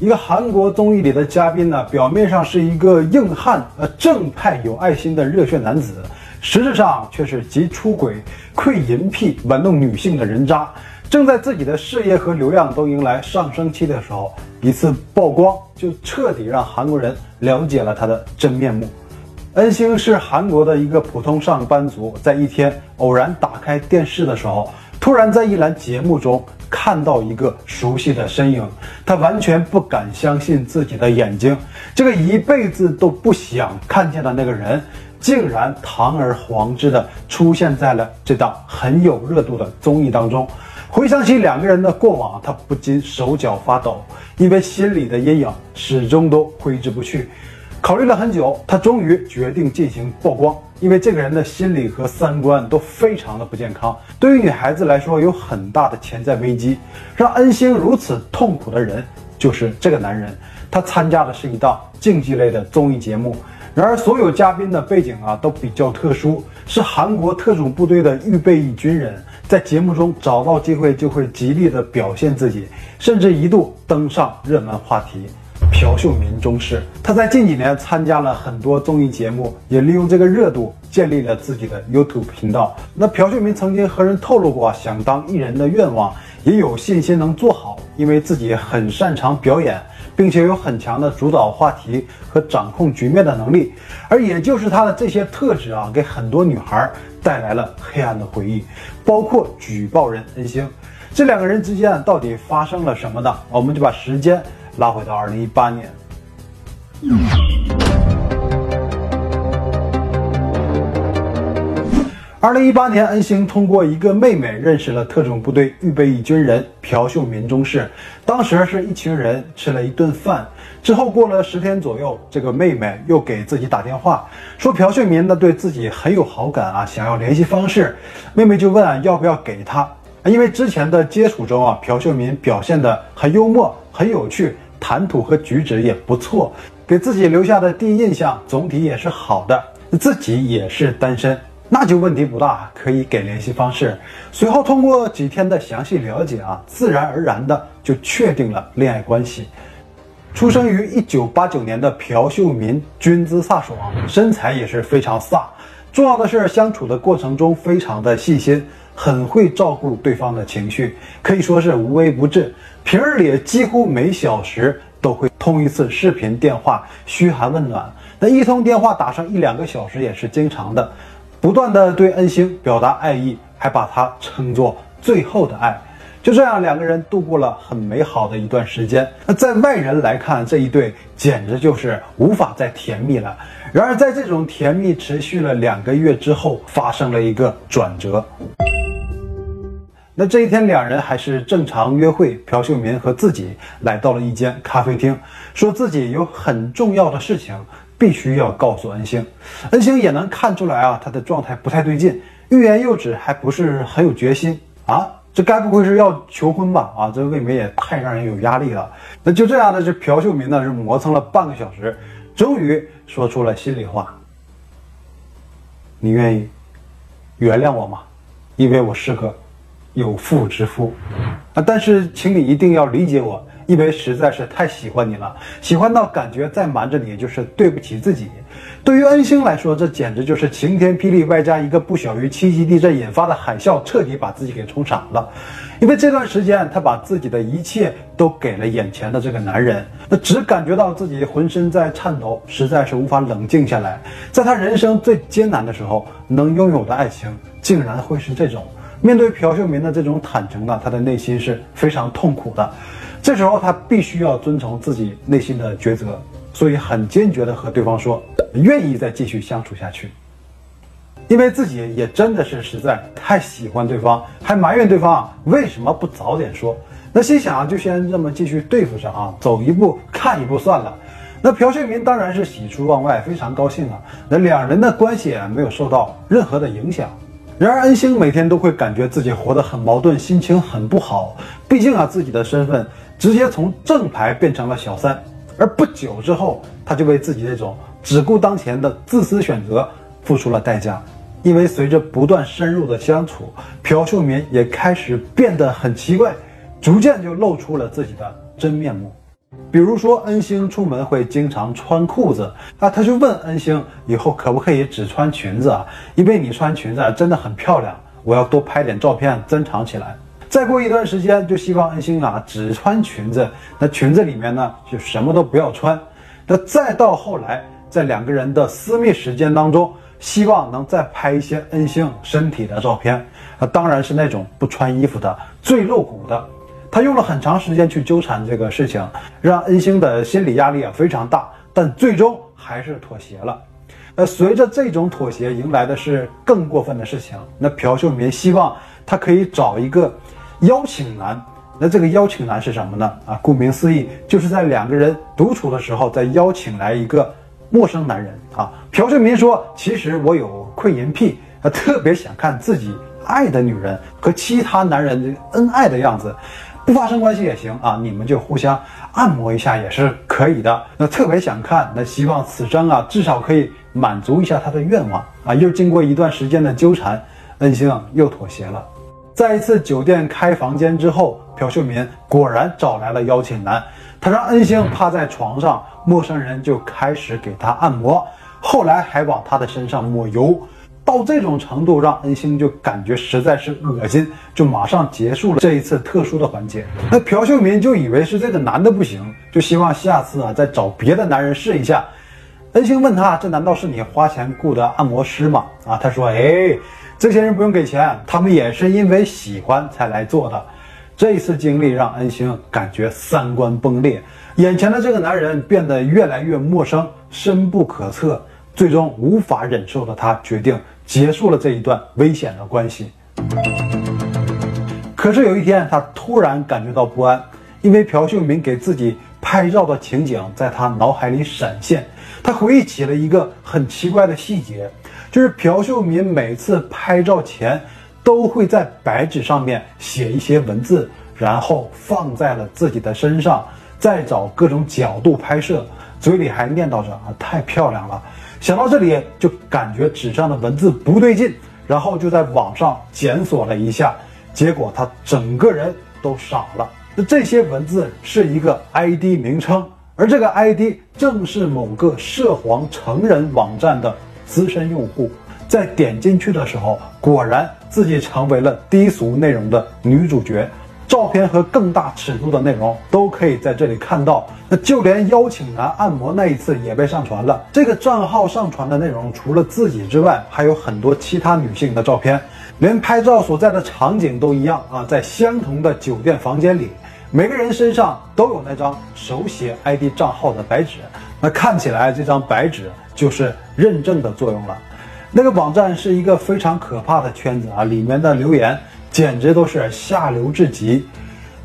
一个韩国综艺里的嘉宾呢，表面上是一个硬汉、呃正派、有爱心的热血男子，实质上却是集出轨、窥淫癖、玩弄女性的人渣。正在自己的事业和流量都迎来上升期的时候，一次曝光就彻底让韩国人了解了他的真面目。恩星是韩国的一个普通上班族，在一天偶然打开电视的时候，突然在一栏节目中。看到一个熟悉的身影，他完全不敢相信自己的眼睛。这个一辈子都不想看见的那个人，竟然堂而皇之的出现在了这档很有热度的综艺当中。回想起两个人的过往，他不禁手脚发抖，因为心里的阴影始终都挥之不去。考虑了很久，他终于决定进行曝光。因为这个人的心理和三观都非常的不健康，对于女孩子来说有很大的潜在危机。让恩星如此痛苦的人就是这个男人。他参加的是一档竞技类的综艺节目，然而所有嘉宾的背景啊都比较特殊，是韩国特种部队的预备役军人，在节目中找到机会就会极力的表现自己，甚至一度登上热门话题。朴秀民中士，他在近几年参加了很多综艺节目，也利用这个热度建立了自己的 YouTube 频道。那朴秀民曾经和人透露过想当艺人的愿望，也有信心能做好，因为自己很擅长表演，并且有很强的主导话题和掌控局面的能力。而也就是他的这些特质啊，给很多女孩带来了黑暗的回忆，包括举报人恩星。这两个人之间到底发生了什么呢？我们就把时间。拉回到二零一八年，二零一八年，恩星通过一个妹妹认识了特种部队预备役军人朴秀民中士。当时是一群人吃了一顿饭之后，过了十天左右，这个妹妹又给自己打电话，说朴秀民呢对自己很有好感啊，想要联系方式。妹妹就问啊要不要给他，因为之前的接触中啊，朴秀民表现的很幽默，很有趣。谈吐和举止也不错，给自己留下的第一印象总体也是好的。自己也是单身，那就问题不大，可以给联系方式。随后通过几天的详细了解啊，自然而然的就确定了恋爱关系。出生于一九八九年的朴秀民，军姿飒爽，身材也是非常飒。重要的是相处的过程中非常的细心，很会照顾对方的情绪，可以说是无微不至。平日里几乎每小时都会通一次视频电话，嘘寒问暖。那一通电话打上一两个小时也是经常的，不断的对恩星表达爱意，还把他称作最后的爱。就这样，两个人度过了很美好的一段时间。那在外人来看，这一对简直就是无法再甜蜜了。然而，在这种甜蜜持续了两个月之后，发生了一个转折。那这一天，两人还是正常约会。朴秀民和自己来到了一间咖啡厅，说自己有很重要的事情必须要告诉恩星。恩星也能看出来啊，他的状态不太对劲，欲言又止，还不是很有决心啊。这该不会是要求婚吧？啊，这未免也太让人有压力了。那就这样呢，这朴秀民呢是磨蹭了半个小时，终于说出了心里话：“你愿意原谅我吗？因为我是个……”有妇之夫，啊！但是请你一定要理解我，因为实在是太喜欢你了，喜欢到感觉再瞒着你就是对不起自己。对于恩星来说，这简直就是晴天霹雳，外加一个不小于七级地震引发的海啸，彻底把自己给冲傻了。因为这段时间，他把自己的一切都给了眼前的这个男人，那只感觉到自己浑身在颤抖，实在是无法冷静下来。在他人生最艰难的时候，能拥有的爱情，竟然会是这种。面对朴秀民的这种坦诚呢，他的内心是非常痛苦的。这时候他必须要遵从自己内心的抉择，所以很坚决的和对方说愿意再继续相处下去。因为自己也真的是实在太喜欢对方，还埋怨对方为什么不早点说。那心想啊就先这么继续对付上啊，走一步看一步算了。那朴秀民当然是喜出望外，非常高兴啊。那两人的关系没有受到任何的影响。然而，恩星每天都会感觉自己活得很矛盾，心情很不好。毕竟啊，自己的身份直接从正牌变成了小三。而不久之后，他就为自己这种只顾当前的自私选择付出了代价。因为随着不断深入的相处，朴秀民也开始变得很奇怪，逐渐就露出了自己的真面目。比如说恩星出门会经常穿裤子啊，他就问恩星以后可不可以只穿裙子啊？因为你穿裙子啊真的很漂亮，我要多拍点照片珍藏起来。再过一段时间，就希望恩星啊只穿裙子，那裙子里面呢就什么都不要穿。那再到后来，在两个人的私密时间当中，希望能再拍一些恩星身体的照片，啊，当然是那种不穿衣服的、最露骨的。他用了很长时间去纠缠这个事情，让恩星的心理压力啊非常大，但最终还是妥协了。呃，随着这种妥协，迎来的是更过分的事情。那朴秀民希望他可以找一个。邀请男，那这个邀请男是什么呢？啊，顾名思义，就是在两个人独处的时候，再邀请来一个陌生男人啊。朴秀民说：“其实我有窥淫癖，他特别想看自己爱的女人和其他男人恩爱的样子，不发生关系也行啊，你们就互相按摩一下也是可以的。那特别想看，那希望此生啊，至少可以满足一下他的愿望啊。又经过一段时间的纠缠，恩星又妥协了。”在一次酒店开房间之后，朴秀民果然找来了邀请男，他让恩星趴在床上，陌生人就开始给他按摩，后来还往他的身上抹油，到这种程度让恩星就感觉实在是恶心，就马上结束了这一次特殊的环节。那朴秀民就以为是这个男的不行，就希望下次啊再找别的男人试一下。恩星问他：“这难道是你花钱雇的按摩师吗？”啊，他说：“哎。”这些人不用给钱，他们也是因为喜欢才来做的。这一次经历让恩星感觉三观崩裂，眼前的这个男人变得越来越陌生、深不可测，最终无法忍受的他决定结束了这一段危险的关系。可是有一天，他突然感觉到不安，因为朴秀民给自己拍照的情景在他脑海里闪现，他回忆起了一个很奇怪的细节。就是朴秀民每次拍照前都会在白纸上面写一些文字，然后放在了自己的身上，再找各种角度拍摄，嘴里还念叨着啊太漂亮了。想到这里就感觉纸上的文字不对劲，然后就在网上检索了一下，结果他整个人都傻了。那这些文字是一个 ID 名称，而这个 ID 正是某个涉黄成人网站的。资深用户在点进去的时候，果然自己成为了低俗内容的女主角。照片和更大尺度的内容都可以在这里看到。那就连邀请男按摩那一次也被上传了。这个账号上传的内容除了自己之外，还有很多其他女性的照片，连拍照所在的场景都一样啊，在相同的酒店房间里，每个人身上都有那张手写 ID 账号的白纸。那看起来这张白纸。就是认证的作用了。那个网站是一个非常可怕的圈子啊，里面的留言简直都是下流至极。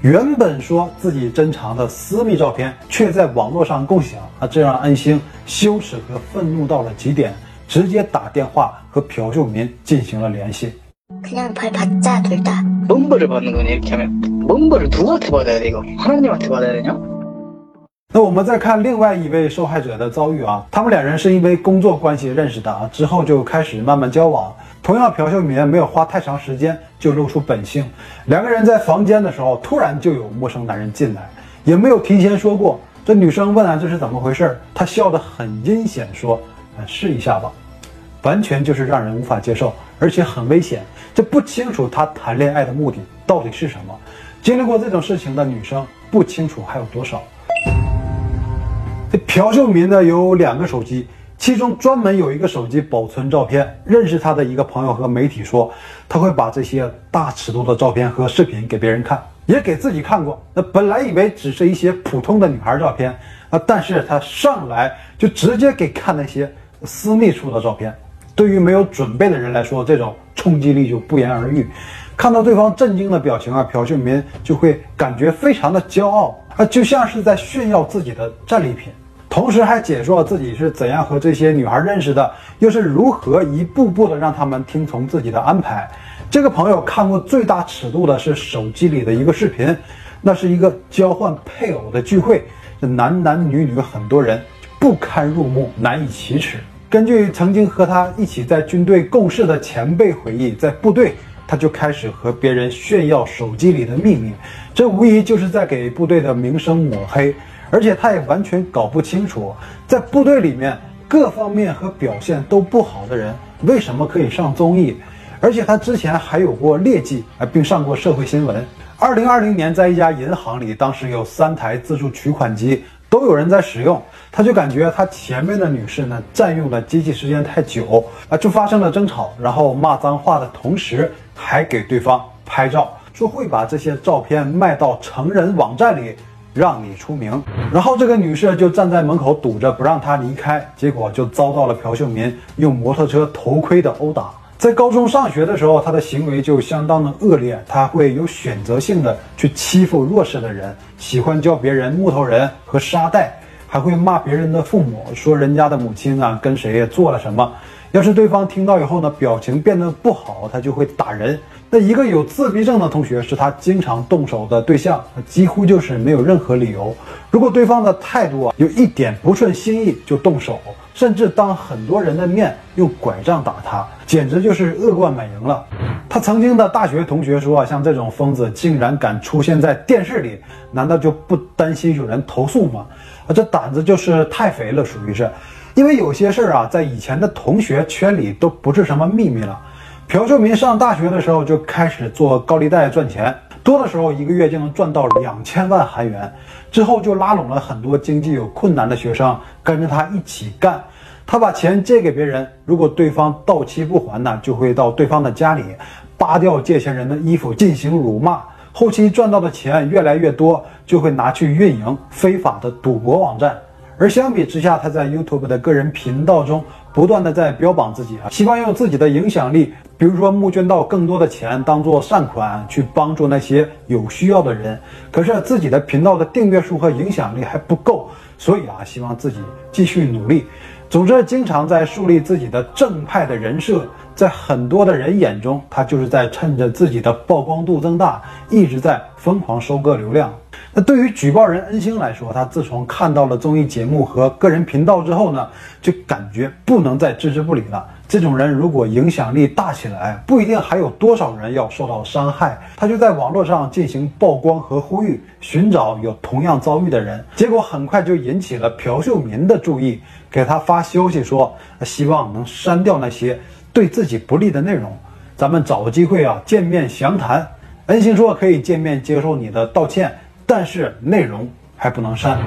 原本说自己珍藏的私密照片，却在网络上共享啊，这让安星羞耻和愤怒到了极点，直接打电话和朴秀民进行了联系。那我们再看另外一位受害者的遭遇啊，他们两人是因为工作关系认识的啊，之后就开始慢慢交往。同样，朴秀民没有花太长时间就露出本性，两个人在房间的时候，突然就有陌生男人进来，也没有提前说过。这女生问啊，这是怎么回事？他笑得很阴险，说：“啊，试一下吧。”完全就是让人无法接受，而且很危险。这不清楚他谈恋爱的目的到底是什么。经历过这种事情的女生不清楚还有多少。这朴秀民呢有两个手机，其中专门有一个手机保存照片。认识他的一个朋友和媒体说，他会把这些大尺度的照片和视频给别人看，也给自己看过。那本来以为只是一些普通的女孩照片啊，但是他上来就直接给看那些私密处的照片。对于没有准备的人来说，这种冲击力就不言而喻。看到对方震惊的表情啊，朴秀民就会感觉非常的骄傲啊，就像是在炫耀自己的战利品。同时还解说了自己是怎样和这些女孩认识的，又是如何一步步的让他们听从自己的安排。这个朋友看过最大尺度的是手机里的一个视频，那是一个交换配偶的聚会，这男男女女很多人不堪入目，难以启齿。根据曾经和他一起在军队共事的前辈回忆，在部队他就开始和别人炫耀手机里的秘密，这无疑就是在给部队的名声抹黑。而且他也完全搞不清楚，在部队里面各方面和表现都不好的人为什么可以上综艺，而且他之前还有过劣迹，啊，并上过社会新闻。二零二零年，在一家银行里，当时有三台自助取款机都有人在使用，他就感觉他前面的女士呢占用了机器时间太久啊，就发生了争吵，然后骂脏话的同时还给对方拍照，说会把这些照片卖到成人网站里，让你出名。然后这个女士就站在门口堵着不让他离开，结果就遭到了朴秀民用摩托车头盔的殴打。在高中上学的时候，他的行为就相当的恶劣，他会有选择性的去欺负弱势的人，喜欢叫别人木头人和沙袋，还会骂别人的父母，说人家的母亲啊跟谁做了什么。要是对方听到以后呢，表情变得不好，他就会打人。那一个有自闭症的同学是他经常动手的对象，几乎就是没有任何理由。如果对方的态度啊有一点不顺心意，就动手。甚至当很多人的面用拐杖打他，简直就是恶贯满盈了。他曾经的大学同学说啊，像这种疯子竟然敢出现在电视里，难道就不担心有人投诉吗？啊，这胆子就是太肥了，属于是。因为有些事儿啊，在以前的同学圈里都不是什么秘密了。朴秀民上大学的时候就开始做高利贷赚钱。多的时候一个月就能赚到两千万韩元，之后就拉拢了很多经济有困难的学生跟着他一起干。他把钱借给别人，如果对方到期不还呢，就会到对方的家里扒掉借钱人的衣服进行辱骂。后期赚到的钱越来越多，就会拿去运营非法的赌博网站。而相比之下，他在 YouTube 的个人频道中不断的在标榜自己啊，希望用自己的影响力，比如说募捐到更多的钱当做善款去帮助那些有需要的人。可是自己的频道的订阅数和影响力还不够，所以啊，希望自己继续努力。总之，经常在树立自己的正派的人设，在很多的人眼中，他就是在趁着自己的曝光度增大，一直在疯狂收割流量。那对于举报人恩星来说，他自从看到了综艺节目和个人频道之后呢，就感觉不能再置之不理了。这种人如果影响力大起来，不一定还有多少人要受到伤害。他就在网络上进行曝光和呼吁，寻找有同样遭遇的人。结果很快就引起了朴秀民的注意，给他发消息说，希望能删掉那些对自己不利的内容。咱们找个机会啊，见面详谈。恩星说可以见面接受你的道歉。但是内容还不能删。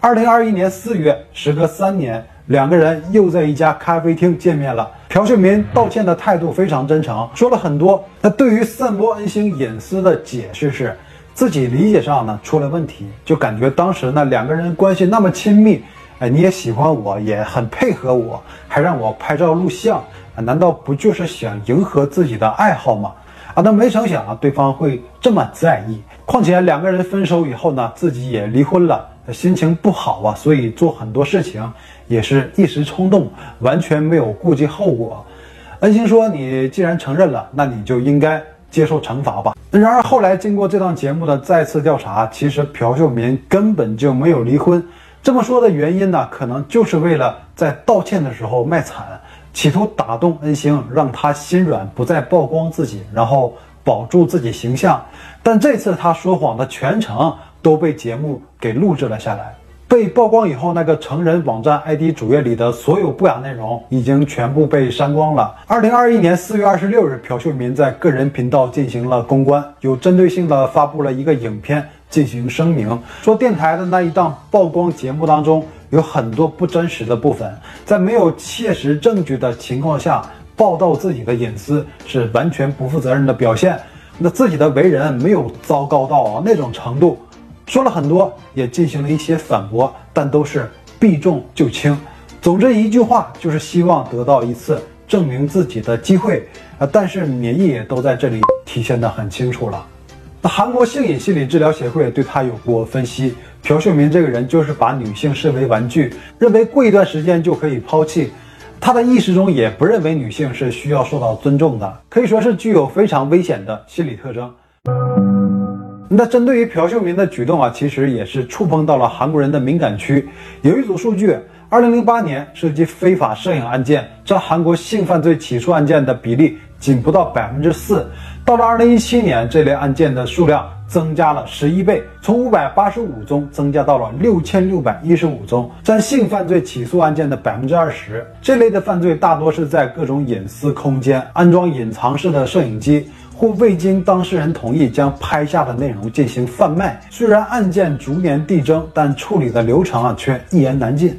二零二一年四月，时隔三年，两个人又在一家咖啡厅见面了。朴秀民道歉的态度非常真诚，说了很多。那对于散播恩星隐私的解释是，自己理解上呢出了问题，就感觉当时呢两个人关系那么亲密，哎，你也喜欢我，也很配合我，还让我拍照录像，难道不就是想迎合自己的爱好吗？啊，那没成想啊，对方会这么在意。况且两个人分手以后呢，自己也离婚了，心情不好啊，所以做很多事情也是一时冲动，完全没有顾及后果。恩星说：“你既然承认了，那你就应该接受惩罚吧。”然而后来经过这档节目的再次调查，其实朴秀民根本就没有离婚。这么说的原因呢，可能就是为了在道歉的时候卖惨。企图打动恩星，让他心软，不再曝光自己，然后保住自己形象。但这次他说谎的全程都被节目给录制了下来。被曝光以后，那个成人网站 ID 主页里的所有不雅内容已经全部被删光了。二零二一年四月二十六日，朴秀民在个人频道进行了公关，有针对性的发布了一个影片进行声明，说电台的那一档曝光节目当中。有很多不真实的部分，在没有切实证据的情况下报道自己的隐私是完全不负责任的表现。那自己的为人没有糟糕到啊那种程度，说了很多，也进行了一些反驳，但都是避重就轻。总之一句话，就是希望得到一次证明自己的机会啊！但是免疫也都在这里体现得很清楚了。那韩国性瘾心理治疗协会对他有过分析。朴秀民这个人就是把女性视为玩具，认为过一段时间就可以抛弃。他的意识中也不认为女性是需要受到尊重的，可以说是具有非常危险的心理特征。那针对于朴秀民的举动啊，其实也是触碰到了韩国人的敏感区。有一组数据，二零零八年涉及非法摄影案件占韩国性犯罪起诉案件的比例仅不到百分之四，到了二零一七年，这类案件的数量。增加了十一倍，从五百八十五宗增加到了六千六百一十五宗，占性犯罪起诉案件的百分之二十。这类的犯罪大多是在各种隐私空间安装隐藏式的摄影机，或未经当事人同意将拍下的内容进行贩卖。虽然案件逐年递增，但处理的流程啊却一言难尽。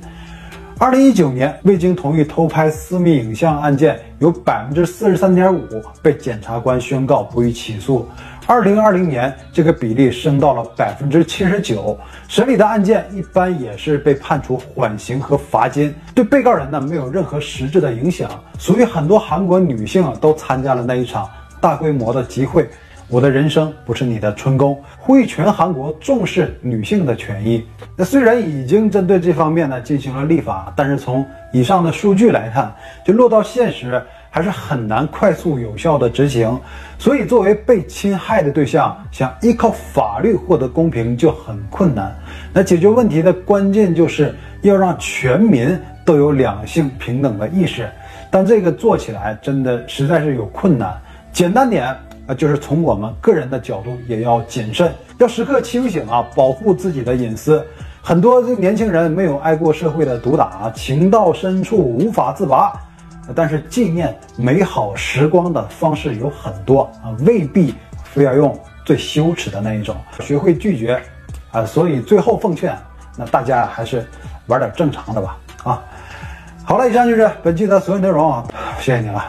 二零一九年，未经同意偷拍私密影像案件有百分之四十三点五被检察官宣告不予起诉。二零二零年，这个比例升到了百分之七十九。审理的案件一般也是被判处缓刑和罚金，对被告人呢没有任何实质的影响。所以很多韩国女性啊都参加了那一场大规模的集会。我的人生不是你的春宫，呼吁全韩国重视女性的权益。那虽然已经针对这方面呢进行了立法，但是从以上的数据来看，就落到现实还是很难快速有效的执行。所以，作为被侵害的对象，想依靠法律获得公平就很困难。那解决问题的关键就是要让全民都有两性平等的意识，但这个做起来真的实在是有困难。简单点。啊，就是从我们个人的角度也要谨慎，要时刻清醒啊，保护自己的隐私。很多这年轻人没有挨过社会的毒打，情到深处无法自拔。但是纪念美好时光的方式有很多啊，未必非要用最羞耻的那一种。学会拒绝啊，所以最后奉劝，那大家还是玩点正常的吧。啊，好了，以上就是本期的所有内容啊，谢谢你了。